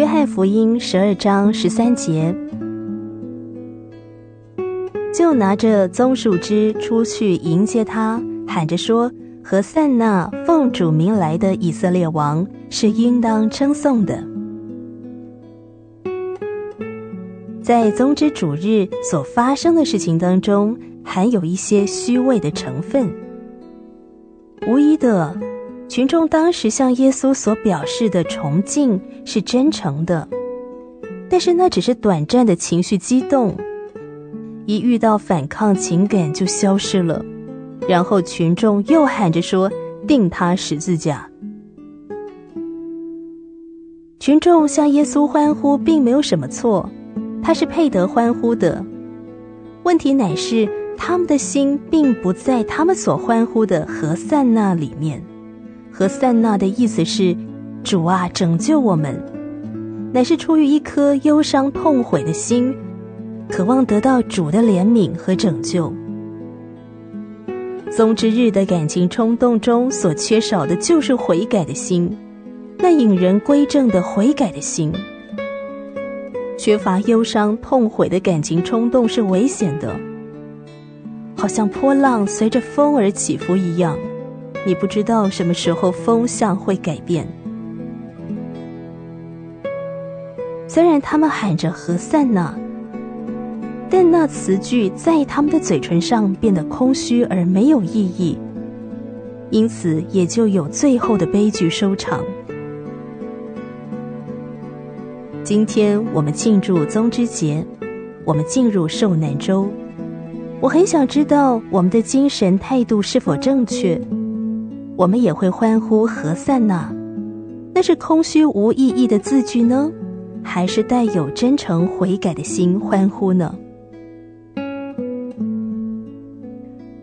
约翰福音十二章十三节，就拿着棕树枝出去迎接他，喊着说：“和散那，奉主名来的以色列王，是应当称颂的。”在棕枝主日所发生的事情当中，含有一些虚伪的成分。无疑的，群众当时向耶稣所表示的崇敬是真诚的，但是那只是短暂的情绪激动，一遇到反抗情感就消失了。然后群众又喊着说：“钉他十字架。”群众向耶稣欢呼，并没有什么错，他是配得欢呼的。问题乃是他们的心并不在他们所欢呼的和散那里面。和散那的意思是：“主啊，拯救我们！”乃是出于一颗忧伤痛悔的心，渴望得到主的怜悯和拯救。棕枝日的感情冲动中所缺少的就是悔改的心，那引人归正的悔改的心。缺乏忧伤痛悔的感情冲动是危险的，好像波浪随着风而起伏一样，你不知道什么时候风向会改变。虽然他们喊着和散呢。但那词句在他们的嘴唇上变得空虚而没有意义，因此也就有最后的悲剧收场。今天我们庆祝宗之节，我们进入受难周。我很想知道我们的精神态度是否正确。我们也会欢呼和散那，那是空虚无意义的字句呢，还是带有真诚悔改的心欢呼呢？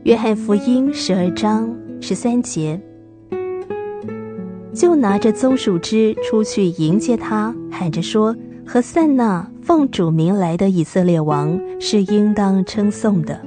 约翰福音十二章十三节，就拿着棕树枝出去迎接他，喊着说：“和散那，奉主名来的以色列王，是应当称颂的。”